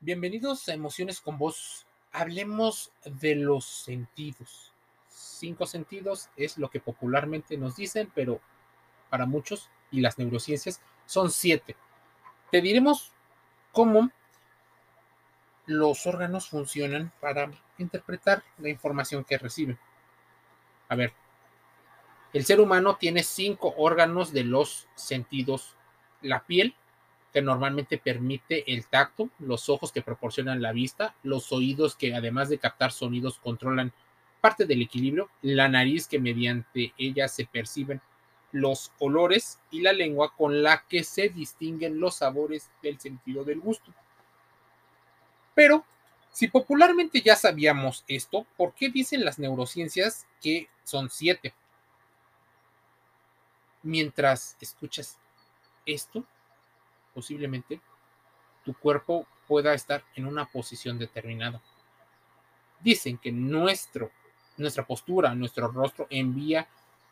Bienvenidos a Emociones con Voz. Hablemos de los sentidos. Cinco sentidos es lo que popularmente nos dicen, pero para muchos y las neurociencias son siete. Te diremos cómo los órganos funcionan para interpretar la información que reciben. A ver, el ser humano tiene cinco órganos de los sentidos. La piel, que normalmente permite el tacto, los ojos que proporcionan la vista, los oídos que además de captar sonidos controlan parte del equilibrio, la nariz que mediante ella se perciben los olores y la lengua con la que se distinguen los sabores del sentido del gusto. Pero, si popularmente ya sabíamos esto, ¿por qué dicen las neurociencias que son siete? Mientras escuchas esto, posiblemente tu cuerpo pueda estar en una posición determinada. Dicen que nuestro, nuestra postura, nuestro rostro envía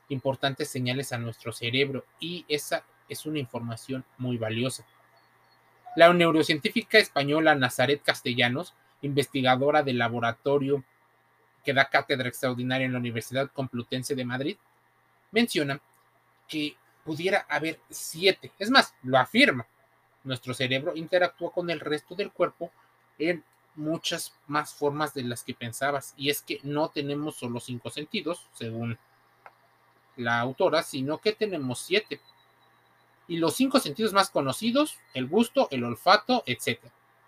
importantes señales a nuestro cerebro y esa es una información muy valiosa. La neurocientífica española Nazaret Castellanos, investigadora del laboratorio que da cátedra extraordinaria en la Universidad Complutense de Madrid, menciona que pudiera haber siete, es más, lo afirma, nuestro cerebro interactúa con el resto del cuerpo en muchas más formas de las que pensabas. Y es que no tenemos solo cinco sentidos, según la autora, sino que tenemos siete. Y los cinco sentidos más conocidos, el gusto, el olfato, etc.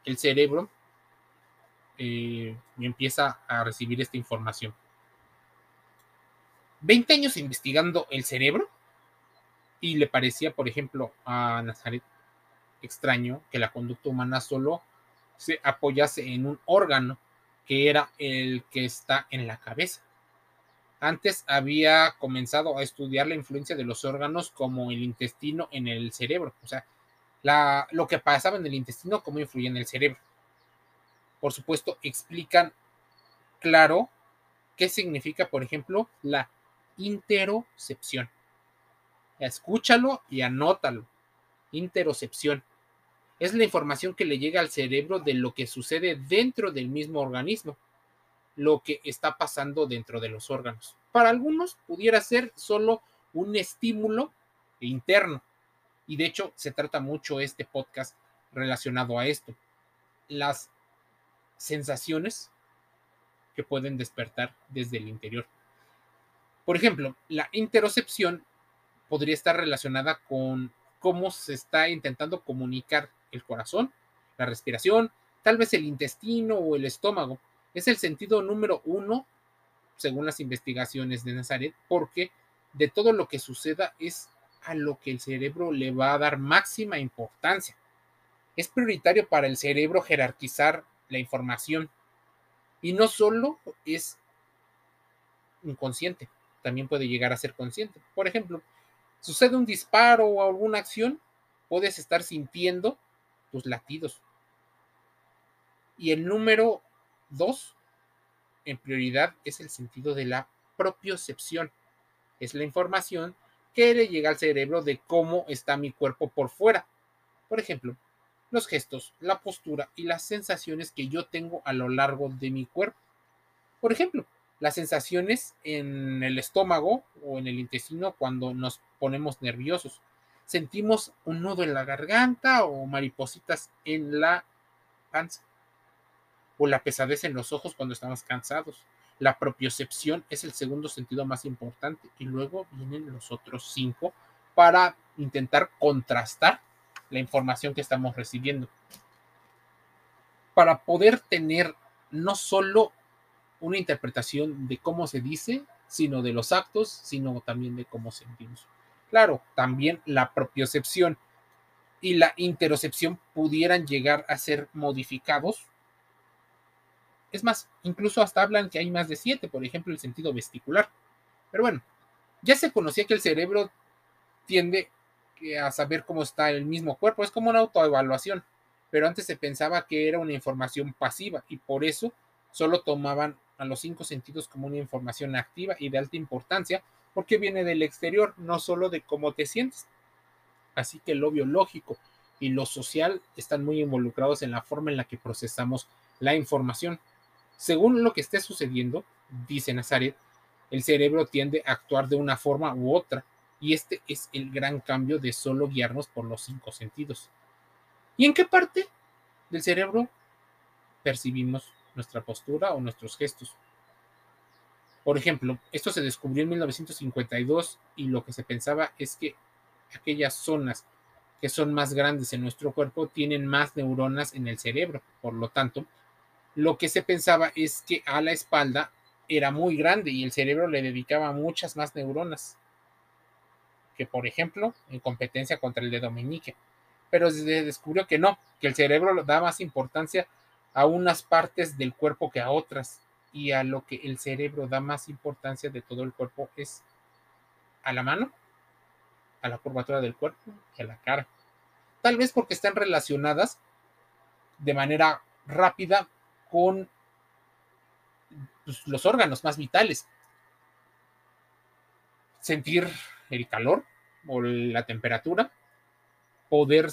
El cerebro eh, empieza a recibir esta información. 20 años investigando el cerebro y le parecía, por ejemplo, a Nazaret extraño que la conducta humana solo se apoyase en un órgano que era el que está en la cabeza. Antes había comenzado a estudiar la influencia de los órganos como el intestino en el cerebro, o sea, la, lo que pasaba en el intestino, cómo influía en el cerebro. Por supuesto, explican claro qué significa, por ejemplo, la interocepción. Escúchalo y anótalo. Interocepción es la información que le llega al cerebro de lo que sucede dentro del mismo organismo, lo que está pasando dentro de los órganos. Para algunos pudiera ser solo un estímulo interno, y de hecho se trata mucho este podcast relacionado a esto, las sensaciones que pueden despertar desde el interior. Por ejemplo, la interocepción podría estar relacionada con cómo se está intentando comunicar el corazón, la respiración, tal vez el intestino o el estómago. Es el sentido número uno, según las investigaciones de Nazaret, porque de todo lo que suceda es a lo que el cerebro le va a dar máxima importancia. Es prioritario para el cerebro jerarquizar la información y no solo es inconsciente, también puede llegar a ser consciente. Por ejemplo, sucede un disparo o alguna acción, puedes estar sintiendo tus latidos. Y el número dos, en prioridad, es el sentido de la propiocepción. Es la información que le llega al cerebro de cómo está mi cuerpo por fuera. Por ejemplo, los gestos, la postura y las sensaciones que yo tengo a lo largo de mi cuerpo. Por ejemplo, las sensaciones en el estómago o en el intestino cuando nos ponemos nerviosos sentimos un nudo en la garganta o maripositas en la panza o la pesadez en los ojos cuando estamos cansados. La propiocepción es el segundo sentido más importante y luego vienen los otros cinco para intentar contrastar la información que estamos recibiendo. Para poder tener no solo una interpretación de cómo se dice, sino de los actos, sino también de cómo sentimos. Claro, también la propiocepción y la interocepción pudieran llegar a ser modificados. Es más, incluso hasta hablan que hay más de siete, por ejemplo, el sentido vesticular. Pero bueno, ya se conocía que el cerebro tiende a saber cómo está el mismo cuerpo, es como una autoevaluación, pero antes se pensaba que era una información pasiva y por eso solo tomaban a los cinco sentidos como una información activa y de alta importancia porque viene del exterior, no solo de cómo te sientes. Así que lo biológico y lo social están muy involucrados en la forma en la que procesamos la información. Según lo que esté sucediendo, dice Nazaret, el cerebro tiende a actuar de una forma u otra, y este es el gran cambio de solo guiarnos por los cinco sentidos. ¿Y en qué parte del cerebro percibimos nuestra postura o nuestros gestos? Por ejemplo, esto se descubrió en 1952 y lo que se pensaba es que aquellas zonas que son más grandes en nuestro cuerpo tienen más neuronas en el cerebro. Por lo tanto, lo que se pensaba es que a la espalda era muy grande y el cerebro le dedicaba muchas más neuronas que, por ejemplo, en competencia contra el de Dominique. Pero se descubrió que no, que el cerebro da más importancia a unas partes del cuerpo que a otras y a lo que el cerebro da más importancia de todo el cuerpo es a la mano, a la curvatura del cuerpo y a la cara. Tal vez porque están relacionadas de manera rápida con pues, los órganos más vitales. Sentir el calor o la temperatura, poder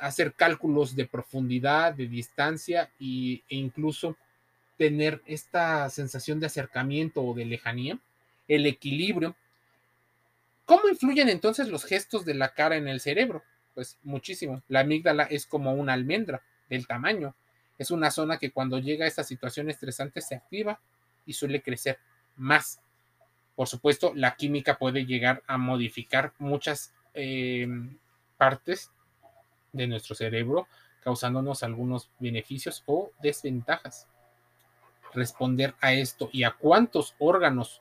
hacer cálculos de profundidad, de distancia e incluso tener esta sensación de acercamiento o de lejanía, el equilibrio. ¿Cómo influyen entonces los gestos de la cara en el cerebro? Pues muchísimo. La amígdala es como una almendra del tamaño. Es una zona que cuando llega a esta situación estresante se activa y suele crecer más. Por supuesto, la química puede llegar a modificar muchas eh, partes de nuestro cerebro, causándonos algunos beneficios o desventajas. Responder a esto y a cuántos órganos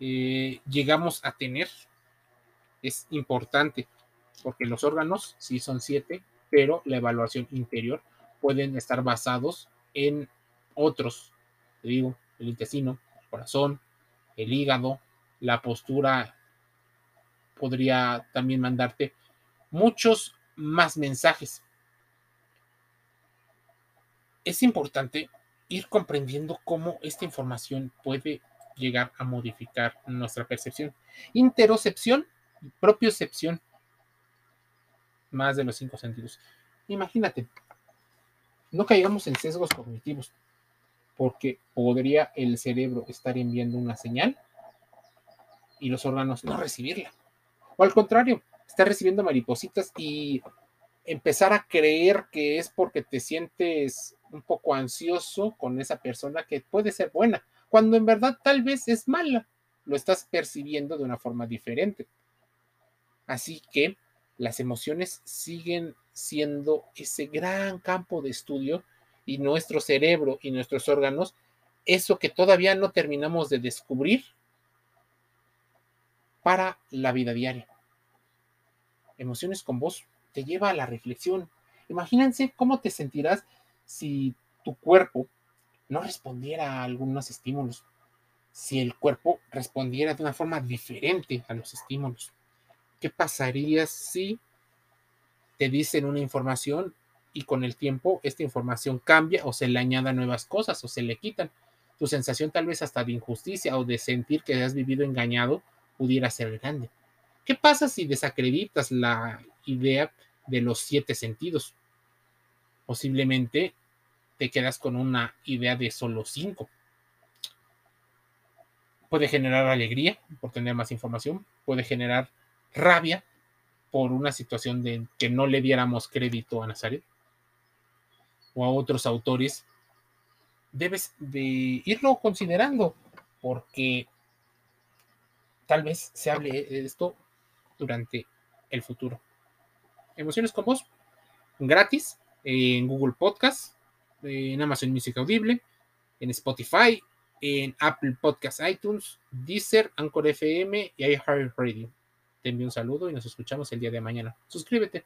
eh, llegamos a tener es importante, porque los órganos sí son siete, pero la evaluación interior pueden estar basados en otros, te digo, el intestino, el corazón, el hígado, la postura podría también mandarte muchos más mensajes. Es importante ir comprendiendo cómo esta información puede llegar a modificar nuestra percepción. Interocepción, propiocepción, más de los cinco sentidos. Imagínate, no caigamos en sesgos cognitivos porque podría el cerebro estar enviando una señal y los órganos no recibirla. O al contrario, estar recibiendo maripositas y empezar a creer que es porque te sientes un poco ansioso con esa persona que puede ser buena, cuando en verdad tal vez es mala. Lo estás percibiendo de una forma diferente. Así que las emociones siguen siendo ese gran campo de estudio y nuestro cerebro y nuestros órganos, eso que todavía no terminamos de descubrir para la vida diaria. Emociones con vos te lleva a la reflexión. Imagínense cómo te sentirás si tu cuerpo no respondiera a algunos estímulos, si el cuerpo respondiera de una forma diferente a los estímulos. ¿Qué pasaría si te dicen una información y con el tiempo esta información cambia o se le añadan nuevas cosas o se le quitan. Tu sensación tal vez hasta de injusticia o de sentir que has vivido engañado pudiera ser grande. ¿Qué pasa si desacreditas la idea de los siete sentidos? Posiblemente te quedas con una idea de solo cinco. Puede generar alegría por tener más información, puede generar rabia por una situación de que no le diéramos crédito a Nazaret o a otros autores, debes de irlo considerando, porque tal vez se hable de esto durante el futuro. Emociones con vos, gratis, en Google Podcast, en Amazon Music Audible, en Spotify, en Apple Podcast iTunes, Deezer, Anchor FM y iHeartRadio. Te envío un saludo y nos escuchamos el día de mañana. Suscríbete.